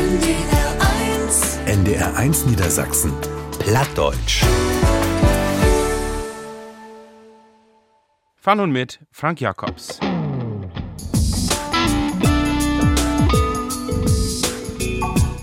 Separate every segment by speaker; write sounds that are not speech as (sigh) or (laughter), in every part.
Speaker 1: NDR 1.
Speaker 2: NDR 1 Niedersachsen. Plattdeutsch.
Speaker 3: Von und mit Frank Jacobs.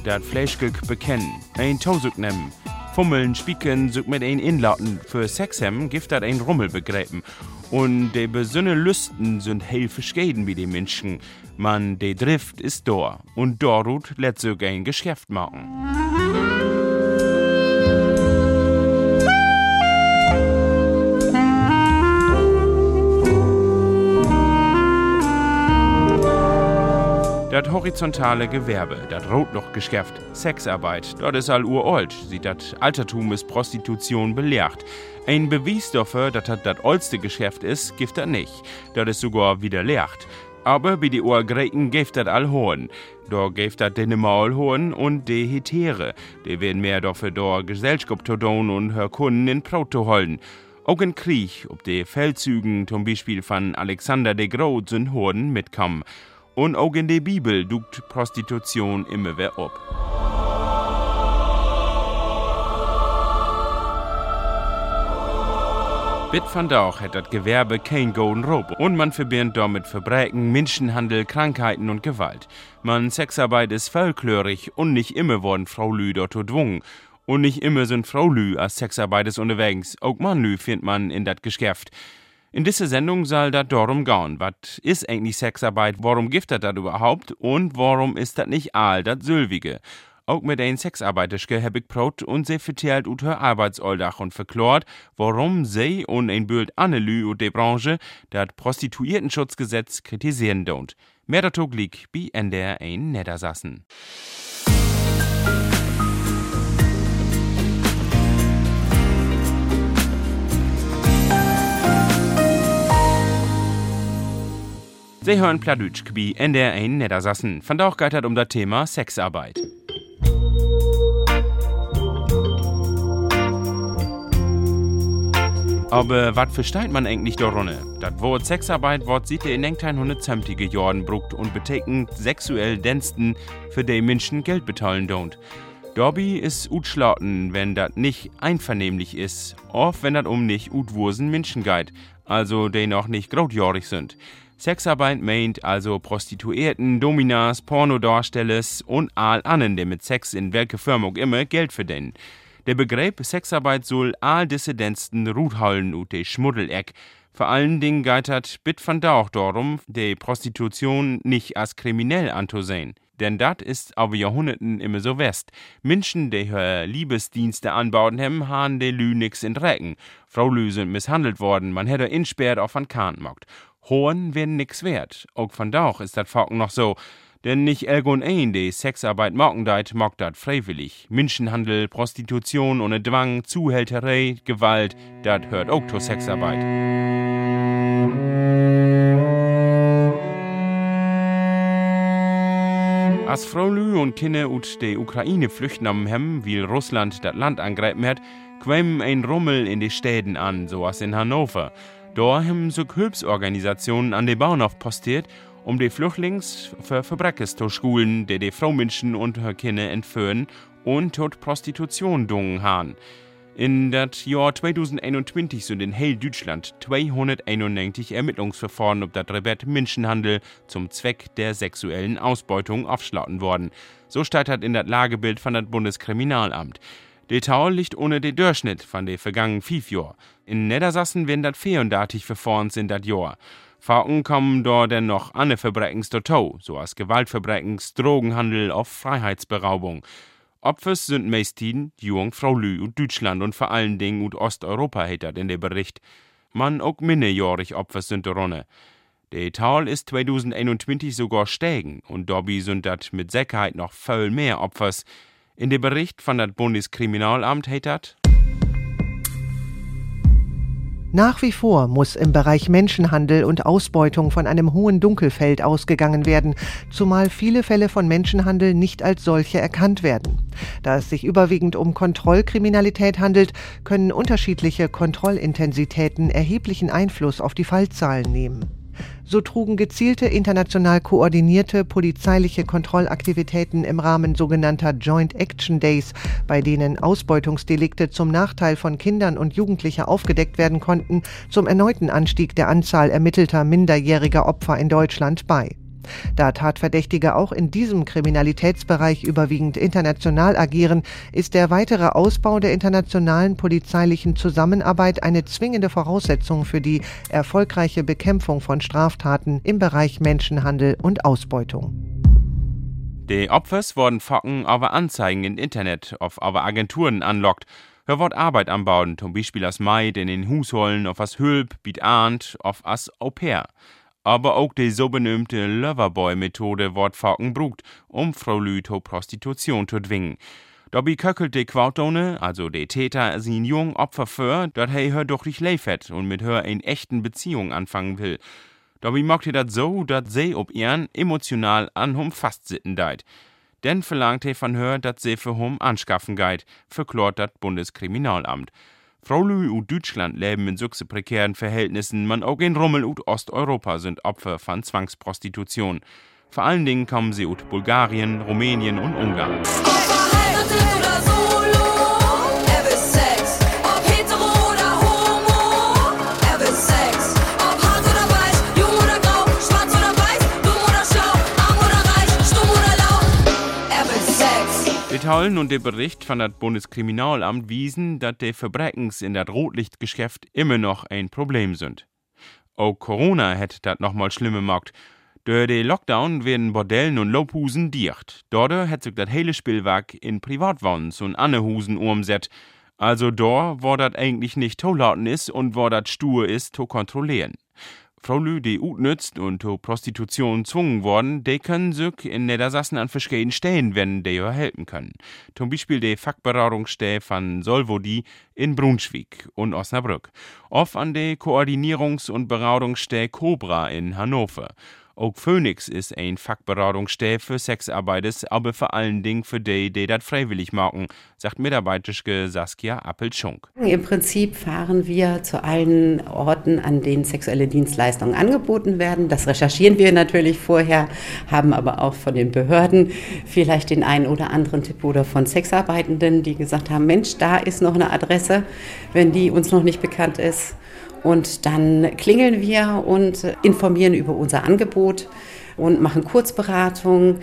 Speaker 3: Dat Fleischgück bekennen, ein Tausug nehmen, fummeln, spieken, sucht mit ein Inlauten, für Sex haben, gift dat ein Rummel begräben. Und de besünne Lüsten sind hell verschieden wie die Menschen. Man, de Drift ist da, und dorut let sogar ein Geschäft machen. Dat horizontale Gewerbe, dat Rotlochgeschäft, Sexarbeit, dort ist all uralt, sieht dat Altertum ist Prostitution belehrt. Ein Beweis dafür, dass das das oldste Geschäft ist, gibt er nicht. Das ist sogar widerlehrt. Aber bei die Urgriechen gibt das all hohen. Da gibt das den Maul hohen und die Hetere. Die werden mehr dafür da Gesellschaft tun und her Kunden in Brot zu holen. Auch in Krieg, ob die Feldzügen zum Beispiel von Alexander de Groot sind Horden mitkommen. Und auch in der Bibel duckt Prostitution immer wieder ab. Bit van Dauch hat das Gewerbe kein Golden Rope und man verbindet damit Verbrechen, Menschenhandel, Krankheiten und Gewalt. Man Sexarbeit ist vollklörig und nicht immer worden Frau Lü dort gedwungen. Und nicht immer sind Frau Lü als Sexarbeit ist unterwegs. Auch Mann Lü findet man in dat Geschäft. In dieser Sendung soll das darum gehen. Was ist eigentlich Sexarbeit? Warum gibt das überhaupt? Und warum ist das nicht all das Sülwige? Auch mit ein Sexarbeiterske heb ich prot und sie vertellt ut her Arbeitsalltag und verklort, warum sie und ein Bild Annelü und die Branche das Prostituiertenschutzgesetz kritisieren don't. Mehr dazu liegt bei NDR ein Niedersassen. Sie hören Pladütsch bei NDR ein Niedersassen. Von da auch geht um das Thema Sexarbeit. Aber was versteht man eigentlich darunter? Das Wort Sexarbeit wird seit in 1970er Jahren brucht und betekent sexuell Diensten, für die Menschen Geld bezahlen don't. Dobby ist utschlauten, wenn das nicht einvernehmlich ist, oft wenn das um nicht utwursen Menschen geht, also die noch nicht grotjährig sind. Sexarbeit meint also Prostituierten, Dominas, Pornodarstellers und all anderen, die mit Sex in welcher Firma auch immer Geld verdienen. Der Begriff Sexarbeit soll all Dissidenten ruthallen und de Schmuddeleck. Vor allen Dingen geht hat bit van auch darum, die Prostitution nicht als kriminell anzusehen. Denn dat ist aber Jahrhunderten immer so west. Menschen, die hör Liebesdienste anbauen haben, han de Lü nix in Drecken. Frau Lü sind misshandelt worden, man hätte insperrt auf an Kahn mockt. Hohen werden nix wert. Auch van Dauch ist dat Falken noch so. Denn nicht elgon ein, die Sexarbeit morgen deit, mag dat freiwillig. Menschenhandel, Prostitution ohne Zwang, Zuhälterei, Gewalt, dat hört auch zur Sexarbeit. Als Frau Lü und Kinder ut der Ukraine flüchten am Hemm, weil Russland das Land angreifen hat, quämen ein Rummel in die Städten an, so als in Hannover. Da haben so Hilfsorganisationen an den Bauernhof postiert um die Flüchtlings für Verbreches zu schulen, die die Fraumenschen und ihre Kinder entführen und tot Prostitution dungen haben. In das Jahr 2021 sind in Hell Deutschland 291 Ermittlungsverfahren ob das Rebett Menschenhandel zum Zweck der sexuellen Ausbeutung aufschlauten worden. So steht das in das Lagebild von das Bundeskriminalamt. Der Tau liegt ohne den Durchschnitt von den vergangenen fünf Jahren. In Niedersassen werden das 34 Verfahren in das Jahr. Fahrten kommen dort denn noch andere Verbrechens dazu, so als Gewaltverbrechens, Drogenhandel auf Freiheitsberaubung. Opfers sind meistens jung Frau Lü und Deutschland und vor allen Dingen und Osteuropa heter in der Bericht. Man auch minderjährig Opfers sind darunter. Der Tal ist 2021 sogar steigen und dabei sind dat mit Sicherheit noch viel mehr Opfers. In dem Bericht von das Bundeskriminalamt hetet
Speaker 4: nach wie vor muss im Bereich Menschenhandel und Ausbeutung von einem hohen Dunkelfeld ausgegangen werden, zumal viele Fälle von Menschenhandel nicht als solche erkannt werden. Da es sich überwiegend um Kontrollkriminalität handelt, können unterschiedliche Kontrollintensitäten erheblichen Einfluss auf die Fallzahlen nehmen. So trugen gezielte international koordinierte polizeiliche Kontrollaktivitäten im Rahmen sogenannter Joint Action Days, bei denen Ausbeutungsdelikte zum Nachteil von Kindern und Jugendlichen aufgedeckt werden konnten, zum erneuten Anstieg der Anzahl ermittelter minderjähriger Opfer in Deutschland bei. Da Tatverdächtige auch in diesem Kriminalitätsbereich überwiegend international agieren, ist der weitere Ausbau der internationalen polizeilichen Zusammenarbeit eine zwingende Voraussetzung für die erfolgreiche Bekämpfung von Straftaten im Bereich Menschenhandel und Ausbeutung.
Speaker 3: Die Opfers wurden Focken aber Anzeigen im Internet auf aber Agenturen anlockt. Hör Wort Arbeit anbauen, zum Beispiel als Maid in den Husholen, auf as Hülp, biet ahnt, auf as Au pair aber auch die so benömte Loverboy-Methode wird Falken um Frau Lü zur Prostitution zu zwingen. Dabei köckelt die Quartone, also die Täter, sin jung Opfer für, dass er her doch nicht leifet und mit her in echten Beziehung anfangen will. Dabei macht er das so, dass sie ob ihren emotional an hum fastsitten deit. Denn verlangt er von her, dass sie für hum anschaffen geit, verklort das Bundeskriminalamt. Frauen aus Deutschland leben in solchen prekären Verhältnissen, man auch in Rummel und Osteuropa sind Opfer von Zwangsprostitution. Vor allen Dingen kommen sie aus Bulgarien, Rumänien und Ungarn. Tollen und der Bericht von das Bundeskriminalamt wiesen, dass die Verbrechens in das Rotlichtgeschäft immer noch ein Problem sind. Auch Corona hätte das nochmal schlimmer gemacht. Durch den Lockdown werden Bordellen und Lobhusen dicht. Dort hat sich das hele Spielwerk in Privatwohnens und Annehusen umset. Also da, wo das eigentlich nicht tollauten ist und wo das stur ist, zu kontrollieren. Frauen, die utnützt und zur Prostitution zwungen worden, die können sich in Niedersassen an verschiedenen Stellen wenden, die ihr helfen können. Zum Beispiel die Fachberatungsstelle von Solvodi in Brunswick und Osnabrück. Oft an die Koordinierungs- und Beratungsstelle Cobra in Hannover. Auch Phoenix ist ein Fachberatungsstelle für Sexarbeiters, aber vor allen Dingen für die, die das freiwillig machen, sagt Mitarbeiterin Saskia Appelschunk.
Speaker 1: Im Prinzip fahren wir zu allen Orten, an denen sexuelle Dienstleistungen angeboten werden. Das recherchieren wir natürlich vorher, haben aber auch von den Behörden vielleicht den einen oder anderen Tipp oder von Sexarbeitenden, die gesagt haben, Mensch, da ist noch eine Adresse, wenn die uns noch nicht bekannt ist. Und dann klingeln wir und informieren über unser Angebot und machen Kurzberatungen.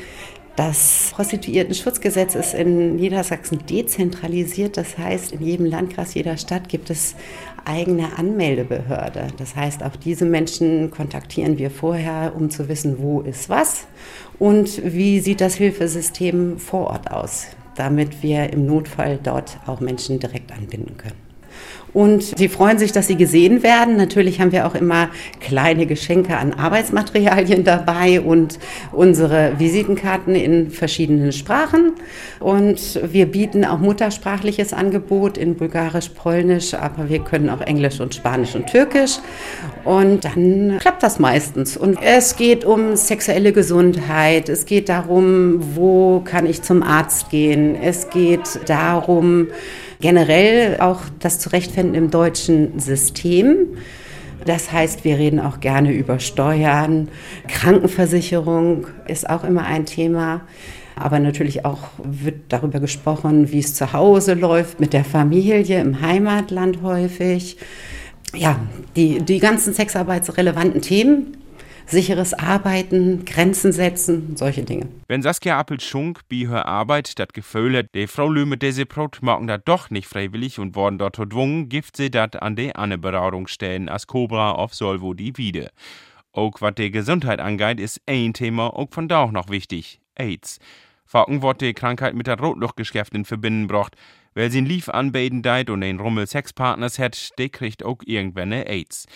Speaker 1: Das Prostituierten-Schutzgesetz ist in Niedersachsen dezentralisiert. Das heißt, in jedem Landkreis, jeder Stadt gibt es eigene Anmeldebehörde. Das heißt, auch diese Menschen kontaktieren wir vorher, um zu wissen, wo ist was und wie sieht das Hilfesystem vor Ort aus, damit wir im Notfall dort auch Menschen direkt anbinden können. Und sie freuen sich, dass sie gesehen werden. Natürlich haben wir auch immer kleine Geschenke an Arbeitsmaterialien (laughs) dabei und unsere Visitenkarten in verschiedenen Sprachen. Und wir bieten auch muttersprachliches Angebot in Bulgarisch, Polnisch, aber wir können auch Englisch und Spanisch und Türkisch. Und dann klappt das meistens. Und es geht um sexuelle Gesundheit. Es geht darum, wo kann ich zum Arzt gehen. Es geht darum, generell auch das Zurechtfinden im deutschen System. Das heißt, wir reden auch gerne über Steuern. Krankenversicherung ist auch immer ein Thema. Aber natürlich auch wird darüber gesprochen, wie es zu Hause läuft, mit der Familie, im Heimatland häufig. Ja, die, die ganzen sexarbeitsrelevanten Themen sicheres Arbeiten, Grenzen setzen, solche Dinge.
Speaker 3: Wenn Saskia Appelschunk bei ihrer Arbeit das Gefühl hat, die Frau Lüme, die sie braucht, machen das doch nicht freiwillig und worden dort gedwungen, gibt sie das an die andere Beratungsstellen als Cobra auf Solvo die wieder. Auch was die Gesundheit angeht, ist ein Thema auch von da auch noch wichtig. AIDS. Facken wird die Krankheit mit der Rotluchtgeschäft in Verbindung gebracht. Wer sie Lief anbeten deit und einen Rummel Sexpartners hat, der kriegt auch irgendwann AIDS.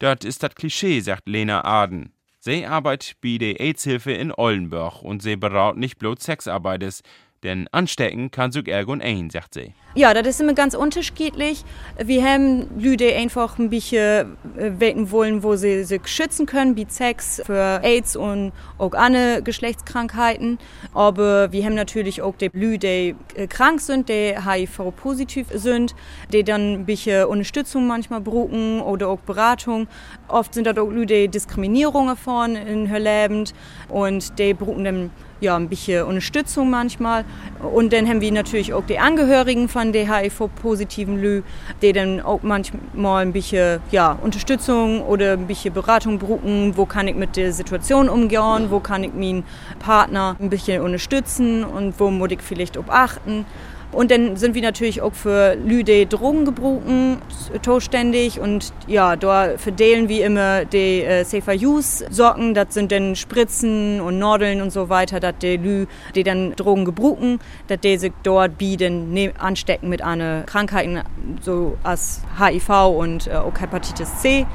Speaker 3: Das ist das Klischee, sagt Lena Aden. Sie arbeitet bei der AIDS-Hilfe in Oldenburg und sie beraut nicht bloß Sexarbeiters. Denn anstecken kann sich irgend ein, sagt sie.
Speaker 5: Ja, das ist immer ganz unterschiedlich. Wir haben Leute einfach ein bisschen äh, wecken wollen, wo sie sich schützen können, wie Sex für AIDS und auch andere Geschlechtskrankheiten. Aber wir haben natürlich auch die Leute, die krank sind, die HIV-positiv sind, die dann ein bisschen Unterstützung manchmal brauchen oder auch Beratung. Oft sind da auch Leute, die Diskriminierung erfahren in ihrem Leben und die brauchen dann ja, ein bisschen Unterstützung manchmal. Und dann haben wir natürlich auch die Angehörigen von der HIV-positiven Lü, die dann auch manchmal ein bisschen ja, Unterstützung oder ein bisschen Beratung brauchen. Wo kann ich mit der Situation umgehen? Wo kann ich meinen Partner ein bisschen unterstützen? Und wo muss ich vielleicht auch achten? Und dann sind wir natürlich auch für Lüde Drogen gebrochen, zuständig. Und ja, da verteilen wir immer die äh, Safer Use Socken. Das sind dann Spritzen und Nordeln und so weiter, dass die Lü, die dann Drogen gebrochen, dass die sich dort bieten, ne, anstecken mit einer Krankheiten, so als HIV und äh, auch Hepatitis C.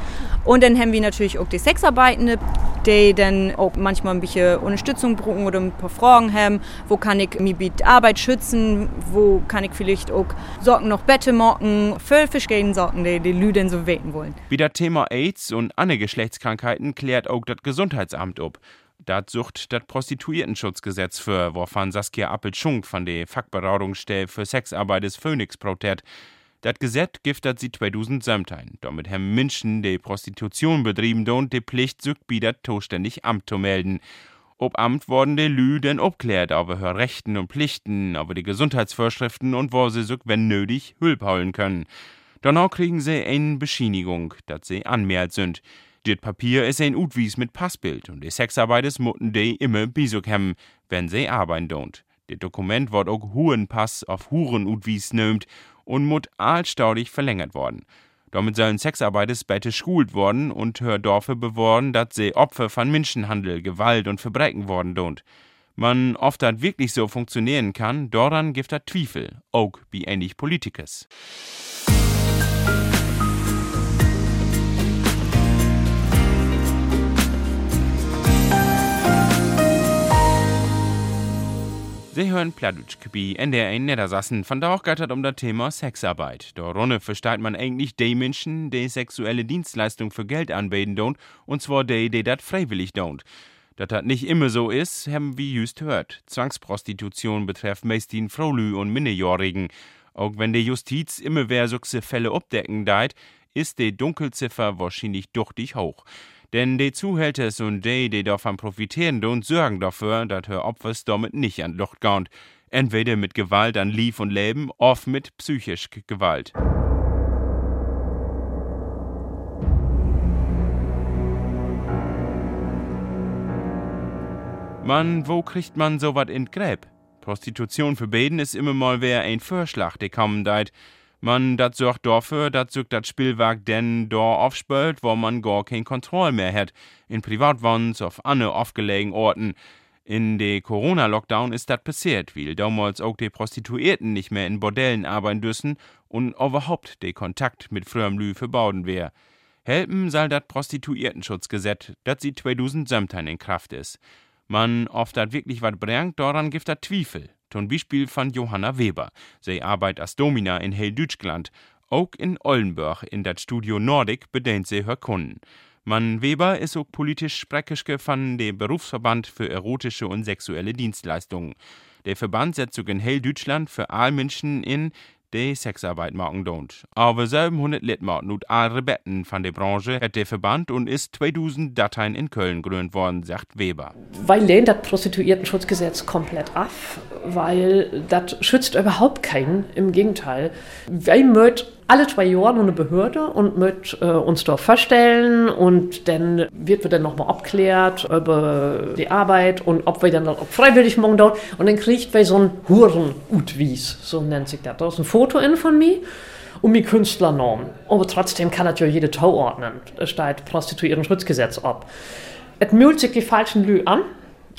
Speaker 5: Und dann haben wir natürlich auch die Sexarbeitende, die dann auch manchmal ein bisschen Unterstützung brauchen oder ein paar Fragen haben. Wo kann ich mich mit Arbeit schützen? Wo kann ich vielleicht auch Socken noch Bette machen? Voll verschiedene Socken, die die Leute so weten wollen.
Speaker 3: Wie das Thema AIDS und andere Geschlechtskrankheiten klärt auch das Gesundheitsamt ab. Das sucht das Prostituiertenschutzgesetz für, wovon Saskia Appelschunk von der Fachberatungsstelle für Sexarbeit des Phoenix protert. Das Gesetz giftet sie 2017. Damit haben Menschen, die Prostitution betrieben und die Pflicht, sich das zuständig Amt zu melden. Ob Amt wurden die Lü denn obklärt über ihre Rechten und Pflichten, über die Gesundheitsvorschriften und wo sie sich, wenn nötig, Hülp holen können. Danach kriegen sie eine Bescheinigung, dass sie anmeldet sind. Das Papier ist ein Utwies mit Passbild und die Sexarbeiters mutten die immer bisuk haben, wenn sie arbeiten don't. Das Dokument wird auch Hurenpass auf Huren Utwies nimmt und mut allstaudig verlängert worden. Damit sollen Sexarbeiter später schult worden und hör Dorfe beworben, dass sie Opfer von Menschenhandel, Gewalt und Verbrechen worden don't. Man oft dat wirklich so funktionieren kann, daran gibt er Zweifel, auch wie ähnlich Politikers. Sie hören Pladutschkebi in der in Niedersassen von da auch gattert um das Thema Sexarbeit. Da runne versteht man eigentlich die Menschen, die sexuelle Dienstleistung für Geld anbieten don't, und zwar die, die das freiwillig don't. Dass das nicht immer so ist, haben wir just hört. Zwangsprostitution betrifft meist die Fraulü und Minderjährigen. Auch wenn die Justiz immer wer solche Fälle abdecken deit, ist die Dunkelziffer wahrscheinlich duchtig hoch. Denn die Zuhälter und die, die davon profitieren, und sorgen dafür, dass her Opfers damit nicht an Lucht gaunt. Entweder mit Gewalt an Lief und Leben, oft mit psychisch Gewalt. Mann, wo kriegt man so wat in Gräb? Prostitution für Beden ist immer mal wer ein Vorschlag, der kommen deit. Man dat sorgt dafür, dat sich dat Spielwerk denn da aufspült, wo man gar kein Kontroll mehr hat. In Privatwans, auf andere aufgelegen Orten. In de Corona-Lockdown ist dat passiert, weil damals auch die Prostituierten nicht mehr in Bordellen arbeiten dürfen und überhaupt de Kontakt mit früherem Lü verbauden wär. Helpen soll dat Prostituiertenschutzgesetz, dat sie 2017 in Kraft ist. Man oft dat wirklich wat bringt, daran gibt dat Zweifel. Zum Beispiel von Johanna Weber. Sie arbeitet als Domina in Hell-Deutschland. Auch in Ollenburg in das Studio Nordic bedient sie her Kunden. Man Weber ist auch politisch Sprechersche von dem Berufsverband für erotische und sexuelle Dienstleistungen. Der Verband setzt sich in Hell-Deutschland für alle Menschen in, die Sexarbeit machen don't. Aber 700 Litmark und alle Betten von der Branche hat der Verband und ist 2000 Dateien in Köln gegründet worden, sagt Weber.
Speaker 6: Weil lehnt das Prostituiertenschutzgesetz komplett ab, weil das schützt überhaupt keinen, im Gegenteil. Wir möchten alle zwei Jahre eine Behörde und mit äh, uns dort vorstellen und dann wird wir dann nochmal abklärt über die Arbeit und ob wir dann auch freiwillig morgen dort und dann kriegt wir so ein Huren-Utwies, so nennt sich das. Da ist ein Foto in von mir und mir Künstlernorm. Aber trotzdem kann das ja jede Tau ordnen. Es steht Prostituierten-Schutzgesetz ab. Es mühlt sich die falschen Lü an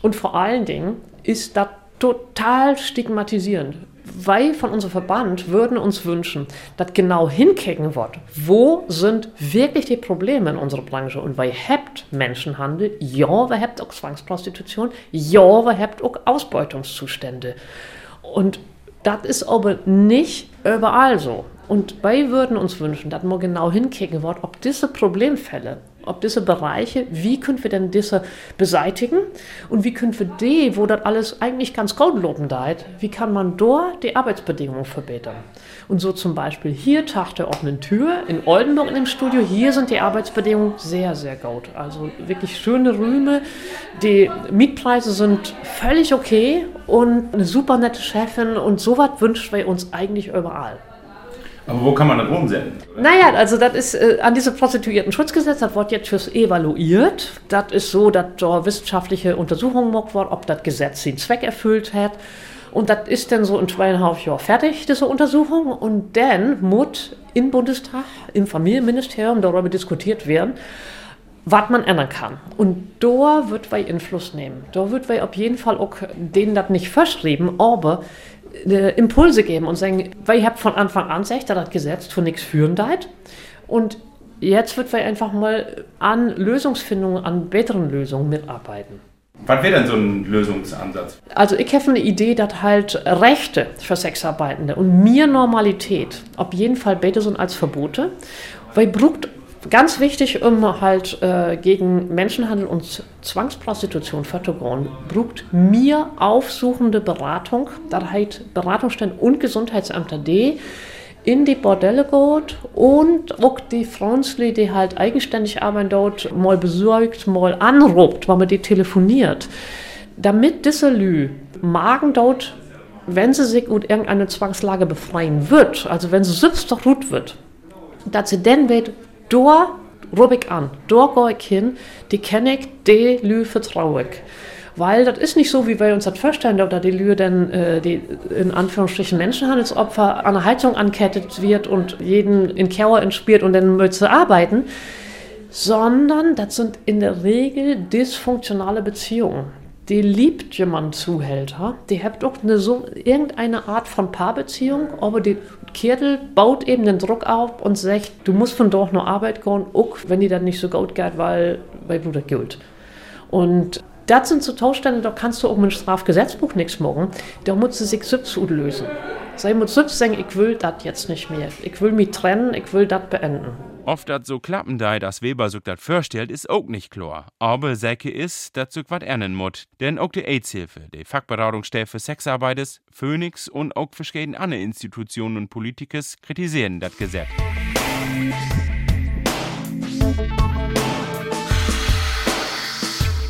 Speaker 6: und vor allen Dingen ist das total stigmatisierend weil von unserem Verband würden uns wünschen, dass genau hinkicken wird, wo sind wirklich die Probleme in unserer Branche und weil habt Menschenhandel, ja, wir habt auch Zwangsprostitution, ja, wir habt auch Ausbeutungszustände. Und das ist aber nicht überall so. Und wir würden uns wünschen, dass man genau hinkicken wird, ob diese Problemfälle ob diese Bereiche, wie können wir denn diese beseitigen und wie können wir die, wo das alles eigentlich ganz gut loben deit, wie kann man dort die Arbeitsbedingungen verbessern? Und so zum Beispiel hier Tag der offenen Tür in Oldenburg dem Studio, hier sind die Arbeitsbedingungen sehr, sehr gut. Also wirklich schöne Rüme, die Mietpreise sind völlig okay und eine super nette Chefin und sowas wünschen wir uns eigentlich überall.
Speaker 3: Aber wo kann man das umsetzen?
Speaker 6: Naja, also das ist äh, an diesem Prostituierten-Schutzgesetz, das wird jetzt fürs evaluiert. Das ist so, dass da wissenschaftliche Untersuchungen gemacht worden, ob das Gesetz den Zweck erfüllt hat. Und das ist dann so in zweieinhalb Jahren fertig, diese Untersuchung. Und dann muss im Bundestag, im Familienministerium darüber diskutiert werden, was man ändern kann. Und da wird wir Einfluss nehmen. Da wird wir auf jeden Fall auch denen das nicht verschreiben, aber Impulse geben und sagen, weil ihr habt von Anfang an gesagt, das Gesetz für nichts führen deit. Und jetzt wird wir einfach mal an Lösungsfindungen, an besseren Lösungen mitarbeiten.
Speaker 3: Was wäre denn so ein Lösungsansatz?
Speaker 6: Also ich habe eine Idee, dass halt Rechte für Sexarbeitende und mir Normalität auf jeden Fall besser sind als Verbote. Weil brucht Ganz wichtig, um halt äh, gegen Menschenhandel und Zwangsprostitution vorzugehen, braucht mir aufsuchende Beratung, da halt Beratungsstellen und Gesundheitsämter D in die Bordelle geht und auch die Frauen, die halt eigenständig arbeiten dort, mal besorgt, mal anruft, weil man die telefoniert, damit diese Lü Magen dort, wenn sie sich aus irgendeiner Zwangslage befreien wird, also wenn sie selbst doch gut wird, dass sie dann wird, da rub ich an, da gehe ich hin, die kenne ich, die Lü vertraue ich. Weil das ist nicht so, wie wir uns das vorstellen, dass die Lü dann äh, die in Anführungsstrichen Menschenhandelsopfer an der Heizung ankettet wird und jeden in Keller entspielt und dann möchte arbeiten, sondern das sind in der Regel dysfunktionale Beziehungen die liebt jemand Zuhälter, die hat auch eine so, irgendeine Art von Paarbeziehung, aber die Kirtel baut eben den Druck auf und sagt, du musst von dort noch Arbeit gehen, auch wenn die dann nicht so gut geht, weil, weil du gilt. Und das sind so Taustände, da kannst du auch mit dem Strafgesetzbuch nichts machen. Da muss sie sich selbst lösen. Sie muss selbst sagen, ich will das jetzt nicht mehr. Ich will mich trennen, ich will das beenden.
Speaker 3: Oft dat so klappen dei, dass Weber sich dat vorstellt, ist auch nicht klar. Aber Säcke ist, dat sich wat ernen mut. Denn auch die AIDS-Hilfe, die Fachberatungsstelle für Sexarbeit ist, Phoenix und auch verschiedene andere Institutionen und Politikers kritisieren das Gesetz.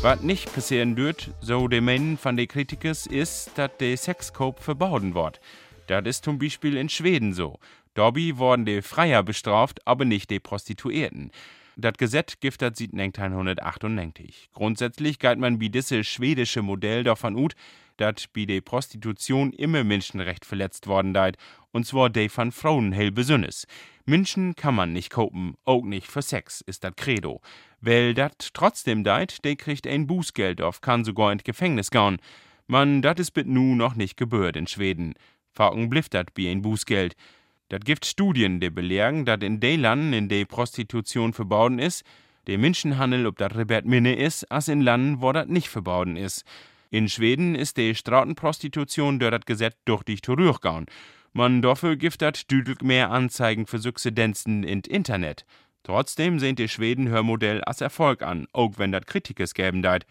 Speaker 3: Was nicht passieren wird, so de Meinen von den Kritikers, ist, dass der Sexcope verboten wird. Das ist zum Beispiel in Schweden so. Dobby wurden die Freier bestraft, aber nicht die Prostituierten. Das Gesetz giftet sieht 1998. Grundsätzlich galt man wie dieses schwedische Modell davon ut, dass bei der Prostitution immer Menschenrecht verletzt worden deit, und zwar de von Frauen hell besünnes. Menschen kann man nicht kopen, auch nicht für Sex, ist das Credo. Weil dat trotzdem deit, de kriegt ein Bußgeld auf, kann sogar ins Gefängnis gehen. Man, dat is bit nu noch nicht gebührt in Schweden. Faken blifft dat bi ein Bußgeld. Dat gibt Studien, die belegen, dass in de Landen, in de Prostitution verbauden ist, der Menschenhandel, ob dat Rebert Minne ist, als in Landen, wo dat nicht verbauden ist. In Schweden ist de Straßenprostitution durch das Gesetz durch dich durchgegangen. Man dafür gibt dat düdelig mehr Anzeigen für Subsidenzen in Internet. Trotzdem sehen die Schweden Hörmodell als Erfolg an, auch wenn dat Kritikers geben deit.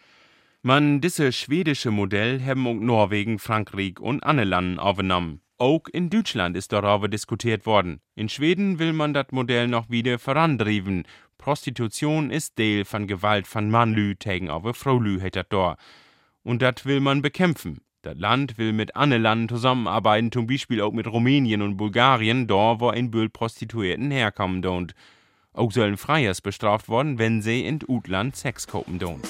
Speaker 3: Man diese schwedische Modell haben auch Norwegen, Frankreich und andere Landen aufgenommen. Auch in Deutschland ist darüber diskutiert worden. In Schweden will man das Modell noch wieder vorandriven. Prostitution ist Teil von Gewalt von Mannlü tegen auf Fraulü hätte da. Und das will man bekämpfen. Das Land will mit anderen Ländern zusammenarbeiten, zum Beispiel auch mit Rumänien und Bulgarien, da wo ein Bühl Prostituierten herkommen don't. Auch sollen Freiers bestraft worden, wenn sie in Utland Sex kaufen don't.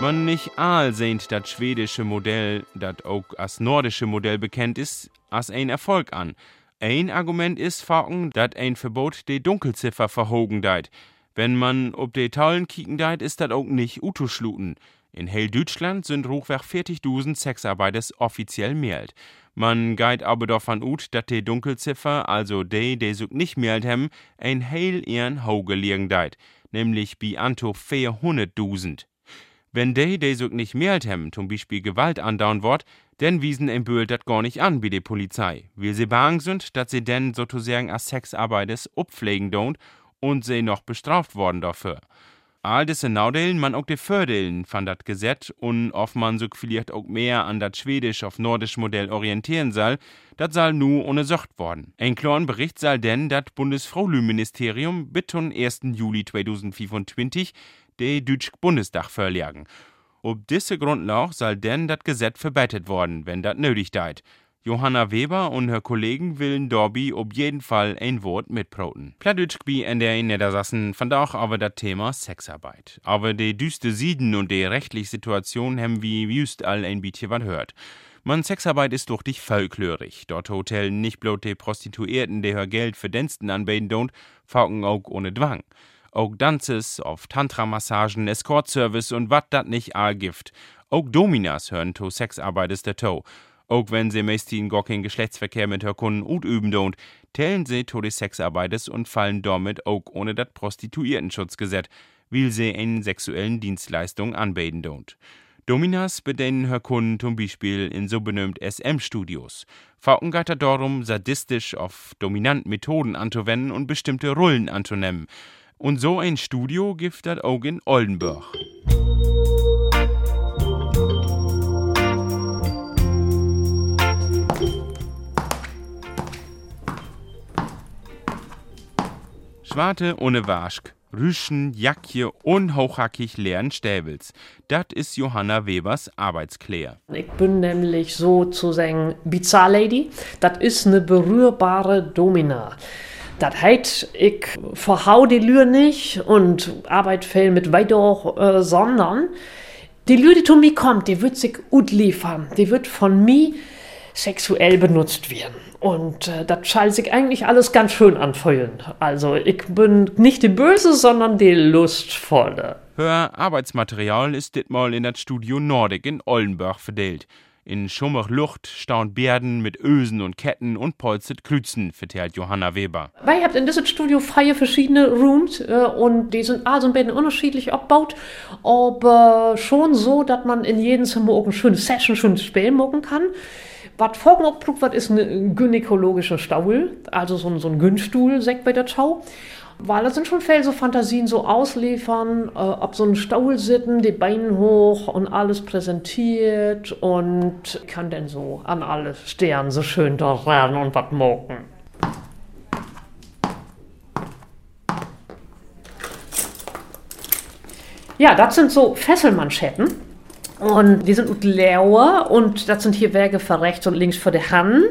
Speaker 3: Man nicht all sehnt das schwedische Modell, das auch als nordische Modell bekannt ist, als ein Erfolg an. Ein Argument ist faken, dat ein Verbot de Dunkelziffer verhogen deit. Wenn man ob de Taulen kicken deit, ist dat auch nicht utoschluten. In hell Deutschland sind hochweg 40.000 Sexarbeiters offiziell mehlt. Man geht aber davon ut, dat de Dunkelziffer, also de, de sich nicht mehlt hem, ein heil ihren Hauge liegen deit. nämlich bi Anto 400.000. Wenn die, die so nicht mehr haben, zum Beispiel Gewalt andauern wird, dann wiesen ein Böhl dat gar nicht an bei der Polizei, weil sie bang sind, dass sie denn sozusagen als Sexarbeites upflegen don't und sie noch bestraft worden dafür. All diese Naudelen, man auch die Fördelen von dat Gesetz und ob man sich vielleicht auch mehr an dat schwedisch auf nordisch Modell orientieren soll, dat soll nu ohne Socht worden. Ein kleinen Bericht soll denn dat Bundesfraulü-Ministerium bis zum 1. Juli 2025 de Deutsch Bundestag verlegen. Ob diese Grundlage soll denn das Gesetz verbettet worden, wenn das nötig deit. Johanna Weber und her Kollegen willen Dorby ob jeden Fall ein Wort mitproten. Plattdeutsch bi in der Niedersassen fand auch aber das Thema Sexarbeit. Aber die düste Sieden und die rechtliche Situation haben wie just all ein bisschen was hört. Man Sexarbeit ist doch dich völklörig. Dort hotellen nicht bloß die Prostituierten, die ihr Geld für Diensten anbieten don't, fauken auch ohne Zwang auch Danzes, auf Tantra-Massagen, Escort-Service und wat dat nicht all gift. Auch Dominas hören to Sexarbeit ist der To. Auch wenn sie meistens gar keinen Geschlechtsverkehr mit her Kunden üben don't, tellen sie to die Sexarbeites und fallen damit auch ohne das Prostituiertenschutzgesetz, weil sie einen sexuellen Dienstleistung anbieten don't. Dominas bedienen her Kunden zum Beispiel in so benannt SM-Studios. Fauken geht darum, sadistisch auf dominant Methoden anzuwenden und bestimmte Rollen anzunehmen. Und so ein Studio gibt das auch in Oldenburg. Schwarte ohne Waschk, Rüschen, Jackje und hochhackig leeren Stäbels. Das ist Johanna Webers Arbeitskläre.
Speaker 6: Ich bin nämlich sozusagen Bizarre-Lady. Das ist eine berührbare Domina. Das heißt, ich verhau die Lühe nicht und arbeite viel mit weiter, äh, sondern die Lühe, die zu mir kommt, die wird sich gut liefern. Die wird von mir sexuell benutzt werden. Und äh, das scheint sich eigentlich alles ganz schön anfühlen. Also ich bin nicht die Böse, sondern die Lustvolle.
Speaker 3: Hör Arbeitsmaterial ist dit mal in das Studio Nordic in Ollenburg verteilt. In schummer Luft staunt Bärden mit Ösen und Ketten und polzet Klützen, vertellt Johanna Weber.
Speaker 6: Weil ihr habt in diesem Studio freie verschiedene Rooms äh, und die sind also ein bisschen unterschiedlich abgebaut, aber schon so, dass man in jedem Zimmer auch eine schöne Session, schön spielen machen kann. Was vorgenommen wird, ist eine gynäkologische Staul, also so ein, so ein Günstuhl, sagt bei der Schau. Weil das sind schon viele so Fantasien, so ausliefern, äh, ob so ein Staul sitten, die Beine hoch und alles präsentiert und kann denn so an alle Sterne so schön da ran und was moken. Ja, das sind so Fesselmanschetten. Und die sind leer und das sind hier Werke für rechts und links für die Hand.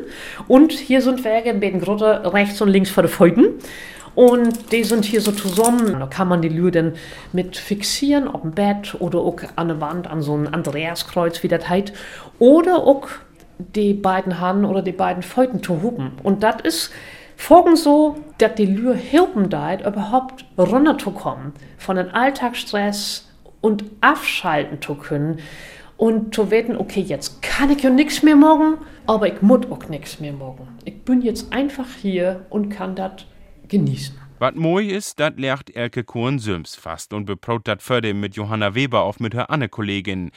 Speaker 6: Und hier sind Werke in beiden Grotte rechts und links für die Pfeuten. Und die sind hier so zusammen. Da kann man die Lühe dann mit fixieren, auf dem Bett oder auch an der Wand, an so ein Andreaskreuz, wie das heißt. Oder auch die beiden Hand oder die beiden Pfeuten zu hupen. Und das ist folgen so, dass die Lühe helfen überhaupt runterzukommen von dem Alltagsstress und abschalten zu können und zu wissen, okay, jetzt kann ich ja nichts mehr morgen, aber ich muss auch nichts mehr morgen. Ich bin jetzt einfach hier und kann das genießen.
Speaker 3: Was moi ist, dat lehrt Elke Kohn-Söms fast und beprobt dat förder mit Johanna Weber auf mit her Anne Kollegin.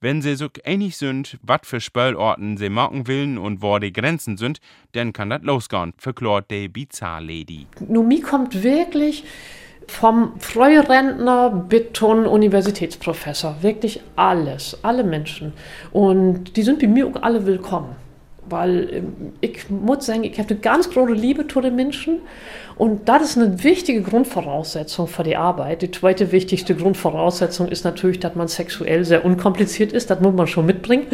Speaker 3: Wenn sie so ähnlich sind, wat für Spöllorten sie machen willen und wo die Grenzen sind, dann kann dat losgehen, verklort die Bizarre-Lady.
Speaker 6: Nun, mir kommt wirklich vom Freurentner bis zum Universitätsprofessor. Wirklich alles, alle Menschen. Und die sind bei mir auch alle willkommen. Weil ähm, ich muss sagen, ich habe eine ganz große Liebe zu den Menschen. Und das ist eine wichtige Grundvoraussetzung für die Arbeit. Die zweite wichtigste Grundvoraussetzung ist natürlich, dass man sexuell sehr unkompliziert ist. Das muss man schon mitbringen.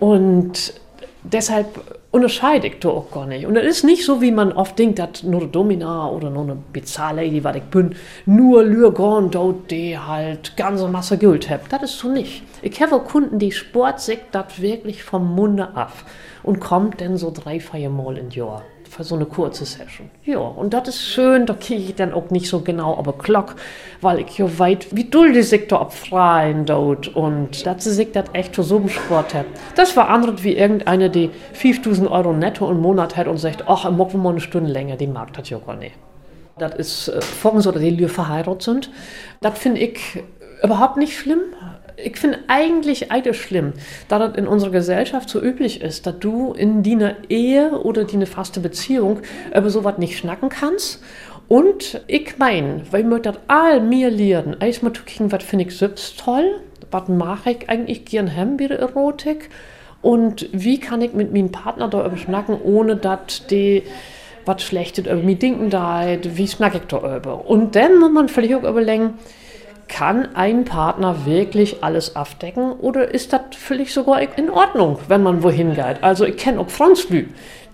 Speaker 6: Und deshalb unterscheide ich da auch gar nicht. Und es ist nicht so, wie man oft denkt, dass nur Domina oder nur eine Bezahlady, was ich bin, nur Lürgon dort, die halt ganze Masse Geld hat. Das ist so nicht. Ich habe Kunden, die Sport das wirklich vom Munde ab und kommt dann so drei, vier Mal im Jahr für so eine kurze Session. Ja, und das ist schön, da kriege ich dann auch nicht so genau, aber Glock, weil ich ja weit, wie dulde sich da abfreien dort und dass sie sich das echt so einem Sport hat. Das war anders wie irgendeine, die 5000 Euro netto im Monat hat und sagt, ach, ich mag mal eine Stunde länger, die mag das ja gar nicht. Das ist äh, so, dass die Lühe verheiratet sind. Das finde ich überhaupt nicht schlimm. Ich finde eigentlich eigentlich schlimm, da das in unserer Gesellschaft so üblich ist, dass du in deiner Ehe oder deine faste Beziehung über sowas nicht schnacken kannst. Und ich meine, weil wir das all mir lernen, erstmal zu gucken, was finde ich selbst toll, was mache ich eigentlich gern haben bei der Erotik und wie kann ich mit meinem Partner darüber schnacken, ohne dass die was Schlechtes über mich denken da, wie schnack ich darüber. Und dann muss man vielleicht auch überlegen, kann ein Partner wirklich alles abdecken oder ist das vielleicht sogar in Ordnung, wenn man wohin geht? Also ich kenne auch Franzlü,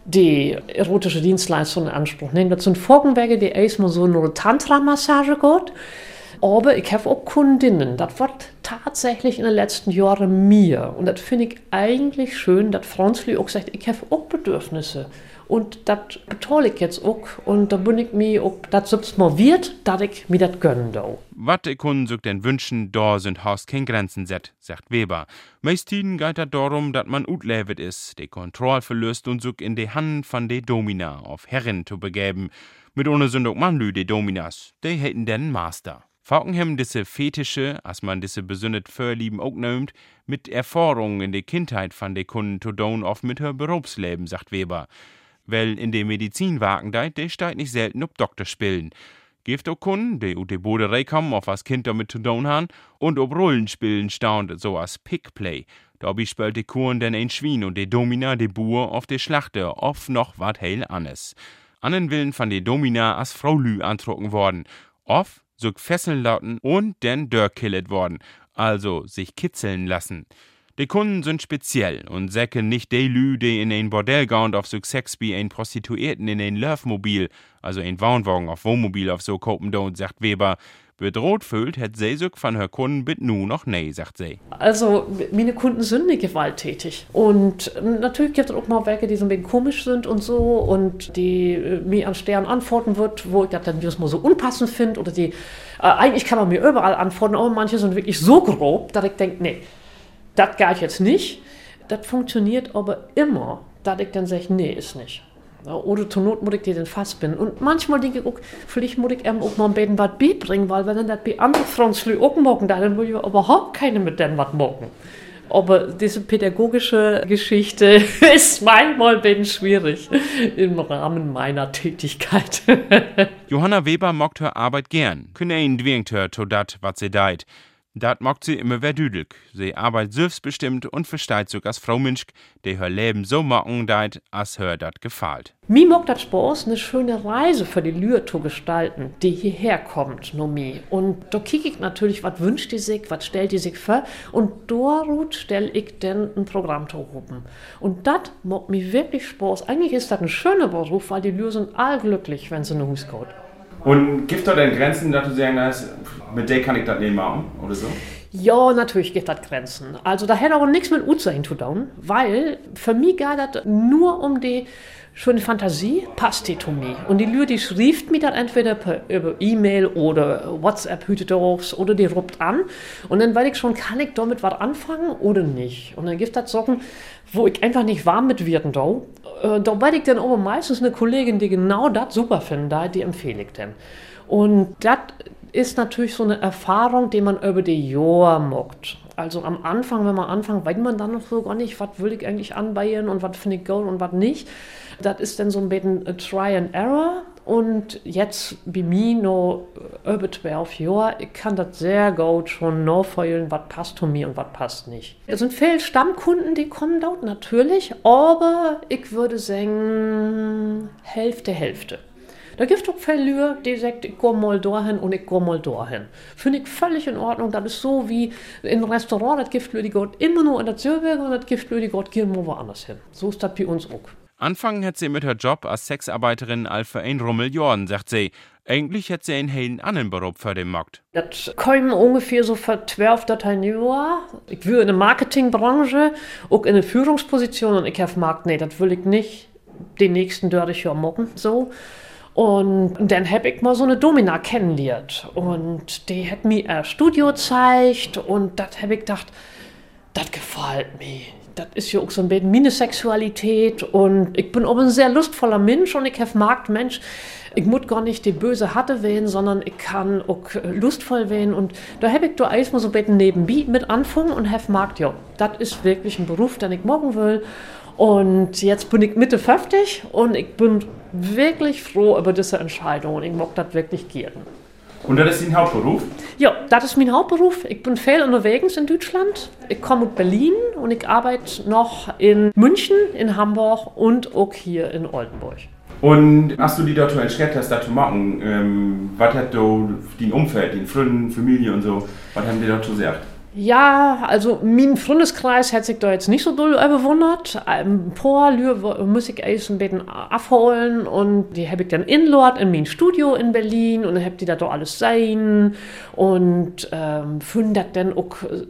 Speaker 6: die erotische Dienstleistungen in Anspruch nehmen. Das sind Vorgenberge, die erstmal so eine Tantra-Massage geht. Aber ich habe auch Kundinnen, das wird tatsächlich in den letzten Jahren mir. Und das finde ich eigentlich schön, dass Franzli auch sagt, ich habe auch Bedürfnisse. Und das betole ich jetzt auch. Und da bin ich mir auch, das selbst mal wird, dass ich mir das gönnen do.
Speaker 3: Was ich Kunden sich denn wünschen, da sind Haus kein Grenzen set, sagt Weber. Meistens geht es darum, dass man utlevet ist, die Kontrolle verlöst und sich in die Hand von de Domina auf Herren zu begeben. Mit ohne sind auch Manlü die Dominas, die hätten den Master. Falkenham diese Fetische, als man diese besündet Vorlieben auch nimmt, mit Erfahrungen in der Kindheit von de Kunden zu tun, oft mit her Berufsleben, sagt Weber weil in de Medizin wagen deit, de steigt nicht selten ob Doktor spielen. Gift auch Kunden, die ut de Boderei kommen, auf was Kind damit zu tun haben, und ob Rollenspielen staunt, so as Pickplay. Dabei spielt de Kuren denn ein Schwein und de Domina de Buhr auf de Schlachte, oft noch wat heil annes. Annen Willen von de Domina as Frau Lü antrocken worden. Oft sog fesseln lauten und denn dörrkillet worden, also sich kitzeln lassen. Die Kunden sind speziell und säcken nicht die Lü, die in ein Bordell gehen auf so Sex wie ein Prostituierten in ein Löfmobil, also ein Wohnwagen auf Wohnmobil auf so und sagt Weber. Bedroht fühlt, hat sie sich von her Kunden bit nu noch nee, sagt sie.
Speaker 6: Also, meine Kunden sind nicht gewalttätig. Und natürlich gibt es auch mal welche, die so ein bisschen komisch sind und so und die äh, mir an Stern antworten wird, wo ich das dann mal so unpassend finde oder die, äh, eigentlich kann man mir überall antworten, aber manche sind wirklich so grob, dass ich denke, nee, das geht jetzt nicht. Das funktioniert aber immer, dass ich dann sage, nee, ist nicht. oder zur Not muss ich dir den Fass binden. Und manchmal denke ich auch, vielleicht muss ich ihm auch mal ein bisschen was beibringen, weil wenn dann das bei anderen Frauen auch da, dann will ich überhaupt keine mit denen was morgen. Aber diese pädagogische Geschichte (laughs) ist manchmal ein bisschen schwierig im Rahmen meiner Tätigkeit. (laughs)
Speaker 3: Johanna Weber mockt her Arbeit gern. Künne ihn dwingt her to dat, wat sie deit. Dat mag sie immer wer düdelig. Sie arbeitet selbstbestimmt und versteht sich als Frau Mensch, die ihr Leben so machen deit, als her dat gefällt.
Speaker 6: Mir mag das Spaß, eine schöne Reise für die Lühr zu gestalten, die hierher kommt, no mi. Und da kicke ich natürlich, was wünscht die sich, was stellt die sich vor, und dort stelle ich dann ein Programm zu rufen. Und das macht mir wirklich Spaß. Eigentlich ist das ein schöner Beruf, weil die Lühr sind allglücklich, wenn sie in Hus geht.
Speaker 3: Und gibt es denn Grenzen, dass du sagen hast, mit der kann ich das nicht machen oder so?
Speaker 6: Ja, natürlich gibt es Grenzen. Also da hätte auch nichts mit Uzer zu tun, weil für mich geht das nur um die schöne Fantasie, passt die zu mir. Und die Lüge, die schrieft mir dann entweder per, über E-Mail oder WhatsApp hütet oder die rupt an. Und dann weiß ich schon, kann ich damit was anfangen oder nicht. Und dann gibt es Sachen, wo ich einfach nicht warm mit werden darf. Äh, da weiß ich dann aber meistens eine Kollegin, die genau das super findet, die empfehle ich dann. Und das ist natürlich so eine Erfahrung, die man über die Jahre macht. Also am Anfang, wenn man anfängt, weiß man dann noch so gar nicht, was will ich eigentlich anbauen und was finde ich gut und was nicht. Das ist dann so ein bisschen Try and Error. Und jetzt bei mir noch über 12 Jahre, ich kann das sehr gut schon nachfeuern, was passt zu mir und was passt nicht. Es sind viele Stammkunden, die kommen dort natürlich, aber ich würde sagen, Hälfte, Hälfte. Da gibt es Fälle, die sagt, ich gehe mal dahin und ich gehe mal dahin. Finde ich völlig in Ordnung. Das ist so wie in einem Restaurant, das gibt die Gott immer nur in der Zürich und das gibt die Gott gehen wir woanders hin. So ist das bei uns auch.
Speaker 3: Anfangen hat sie mit ihrem Job als Sexarbeiterin all für ein Rummel Jordan, sagt sie. Eigentlich hätte sie einen hellen anderen Beruf für den Markt.
Speaker 6: Das kommen ungefähr so für 12 Jahr. Ich will in der Marketingbranche, auch in der Führungsposition und ich habe Markt, nee, das will ich nicht den nächsten Dörrich ja machen, so. Und dann habe ich mal so eine Domina kennengelernt. Und die hat mir ein Studio gezeigt und das habe ich gedacht, das gefällt mir. Das ist ja auch so ein bisschen meine Sexualität und ich bin auch ein sehr lustvoller Mensch und ich habe Markt Mensch, Ich muss gar nicht die böse Hatte wählen, sondern ich kann auch lustvoll wählen. Und da habe ich da erstmal so ein bisschen nebenbei mit anfangen und habe gemerkt, ja, das ist wirklich ein Beruf, den ich morgen will. Und jetzt bin ich Mitte 50 und ich bin wirklich froh über diese Entscheidung und ich mag das wirklich gerne.
Speaker 3: Und das ist dein Hauptberuf?
Speaker 6: Ja, das ist mein Hauptberuf. Ich bin viel unterwegs in Deutschland. Ich komme aus Berlin und ich arbeite noch in München, in Hamburg und auch hier in Oldenburg.
Speaker 3: Und hast du die dort entschert hast, da zu machen? Ähm, was hat du dein Umfeld, dein Freunde, Familie und so, was haben die dort gesagt?
Speaker 6: Ja, also mein Freundeskreis hat sich da jetzt nicht so doll bewundert. Ein paar Lüge muss ich erst ein bisschen abholen und die habe ich dann inlord in mein Studio in Berlin und dann habe die da doch alles sein und ähm, finde das dann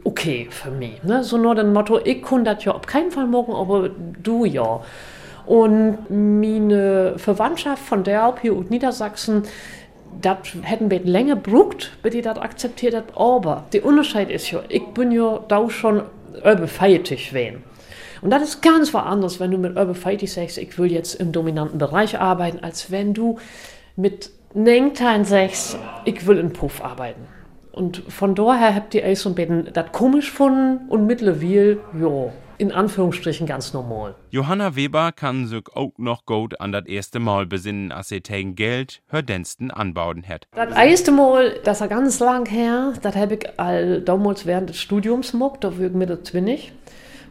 Speaker 6: okay für mich. Ne? So nur das Motto, ich kann das ja auf keinen Fall morgen, aber du ja. Und meine Verwandtschaft von der hier in Niedersachsen, das hätten wir länger gebraucht, bis die das akzeptiert hat. Aber der Unterschied ist ja, ich bin ja da schon überfeiertig wen. Und das ist ganz was anderes, wenn du mit überfeiertig sagst, ich will jetzt im dominanten Bereich arbeiten, als wenn du mit Nengtein sagst, ich will in Puff arbeiten. Und von daher habt ihr euch so ein bisschen das komisch gefunden und mittlerweile, ja, in Anführungsstrichen ganz normal.
Speaker 3: Johanna Weber kann sich auch noch gut an das erste Mal besinnen, als sie tegen Geld hör Densten anbauen hat.
Speaker 6: Das erste Mal, das war ganz lang her, das habe ich all damals während des Studiums gemacht, da war ich mit 20.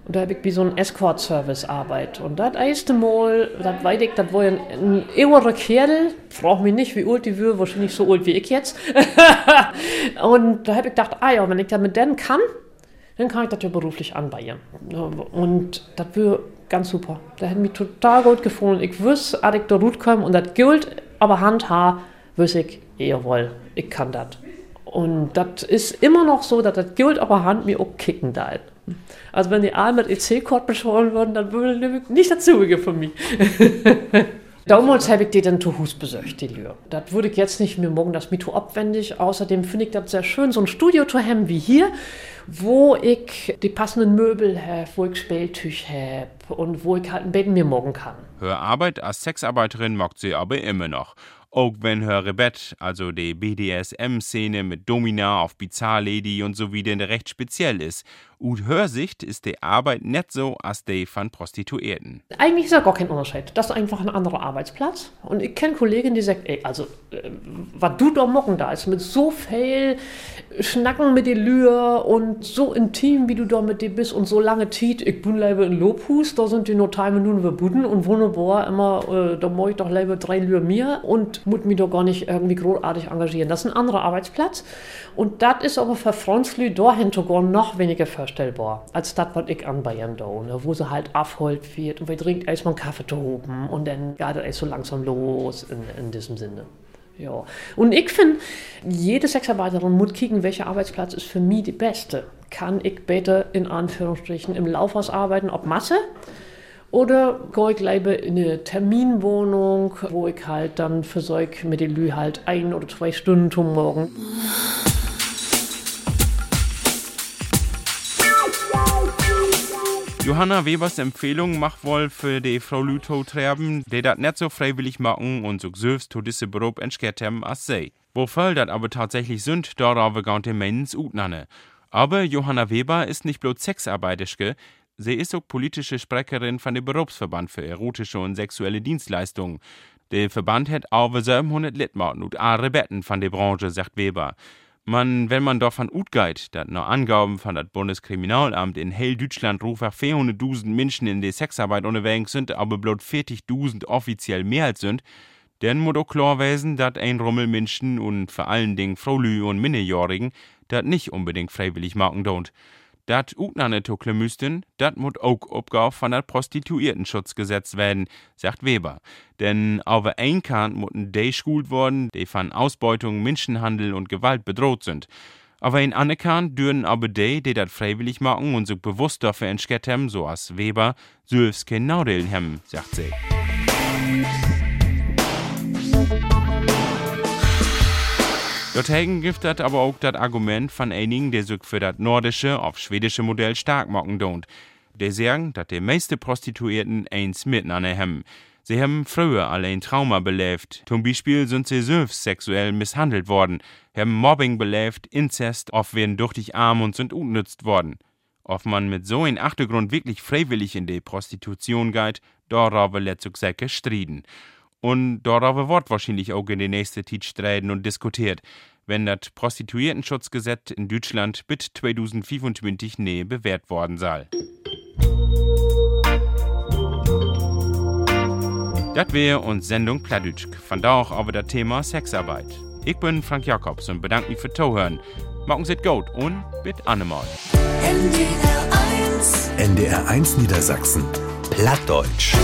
Speaker 6: Und da habe ich wie so ein Escort-Service arbeit. Und das erste Mal, das weiß ich, das war ein, ein älterer Kerl, frag mich nicht, wie alt die war, wahrscheinlich so alt wie ich jetzt. (laughs) und da habe ich gedacht, ah ja, wenn ich das mit denen kann, dann kann ich das ja beruflich anbauen. Und das wäre ganz super. Das hätte mich total gut gefunden. Ich wüsste, dass ich da gut komme und das gilt, aber Handhaar wüsste ich, jawohl, ich kann das. Und das ist immer noch so, dass das gilt, aber Hand mir auch kicken da. Also wenn die alle mit EC-Code beschauen würden, dann würde nicht dazu von mir. (laughs) Damals habe ich die dann zu Hus besucht, die Lür. Das würde ich jetzt nicht mehr morgen das Mito abwendig. Außerdem finde ich das sehr schön, so ein Studio zu haben wie hier, wo ich die passenden Möbel habe, wo ich Spieltisch habe und wo ich halt ein Bett mir morgen kann.
Speaker 3: Hör Arbeit als Sexarbeiterin mag sie aber immer noch. Auch wenn hör Rebett, also die BDSM-Szene mit Domina auf Bizarre Lady und so wieder recht speziell ist Ut Hörsicht ist die Arbeit nicht so als die von Prostituierten.
Speaker 6: Eigentlich ist ja gar kein Unterschied. Das ist einfach ein anderer Arbeitsplatz. Und ich kenne Kolleginnen, die sagen, ey, also, äh, was du da machen da ist, mit so viel Schnacken mit dir Lühe und so intim, wie du da mit dir bist und so lange Tiet, ich bin leider in Lobhus, da sind die nur drei Minuten verbunden und wunderbar, immer, äh, da mache ich doch leider drei Lühe mir und muss mich doch gar nicht irgendwie großartig engagieren. Das ist ein anderer Arbeitsplatz. Und das ist aber für Franzlü dahinter gar noch weniger vorstellbar, als das, was ich an Bayern da, ne, wo sie halt abholt wird und wir trinken erstmal einen Kaffee oben und dann geht es so langsam los in, in diesem Sinne. Ja. Und ich finde, jede Sexarbeiterin muss kicken, welcher Arbeitsplatz ist für mich die beste. Kann ich bitte in Anführungsstrichen im Laufhaus arbeiten, ob Masse? Oder gehe ich lieber in eine Terminwohnung, wo ich halt dann solch mit den Lü halt ein oder zwei Stunden zum Morgen.
Speaker 3: Johanna Webers Empfehlung macht wohl für die Frau Lütow treiben, die das nicht so freiwillig machen und so selbst zu diesem Beruf entschert haben als sie. Wofür das aber tatsächlich sind, darauf gehen die Menschen utnanne. Aber Johanna Weber ist nicht bloß Sexarbeitischke, sie ist auch politische Sprecherin von dem Berufsverband für erotische und sexuelle Dienstleistungen. Der Verband hat over 700 Litmaten und andere Betten von der Branche, sagt Weber. Man, wenn man davon utgeht, dass nach Angaben von das Bundeskriminalamt in hell Deutschland rufen 400.000 Menschen in der Sexarbeit unterwegs sind, aber bloß 40.000 offiziell mehr als sind, dann muss auch klar werden, dass ein Rummel Menschen und vor allen Dingen Fraulü und Minderjährigen das nicht unbedingt freiwillig machen don't. Dat Utnane tukle müssten, dat mut auch Aufgabe von der Prostituiertenschutzgesetz werden, sagt Weber. Denn auf ein Kant mutten de schult worden, die von Ausbeutung, Menschenhandel und Gewalt bedroht sind. Aber in Kant dürren aber die, die dat freiwillig machen und sich bewusst dafür entschert haben, so als Weber, selbst kein Nadeln haben, sagt sie. Dorthin gibt das aber auch das Argument von einigen, die sich für das nordische, auf schwedische Modell stark machen don't. Die sagen, dass die meisten Prostituierten eins miteinander haben. Sie haben früher allein Trauma belebt. Zum Beispiel sind sie selbst sexuell misshandelt worden, haben Mobbing belebt, Inzest, oft werden durch arm und sind unnützt worden. Ob man mit so einem Achtergrund wirklich freiwillig in die Prostitution geht, darüber letztlich sehr striden. Und darüber wird wahrscheinlich auch in den nächsten Zeit streiten und diskutiert, wenn das Prostituiertenschutzgesetz in Deutschland bis 2025 nähe bewährt worden soll. Das wäre uns Sendung Pladütsch. Von da auch über das Thema Sexarbeit. Ich bin Frank Jakobs und bedanke mich für Zuhören. Machen Sie gut und bis annemal.
Speaker 2: NDR 1 NDR 1 Niedersachsen. Plattdeutsch.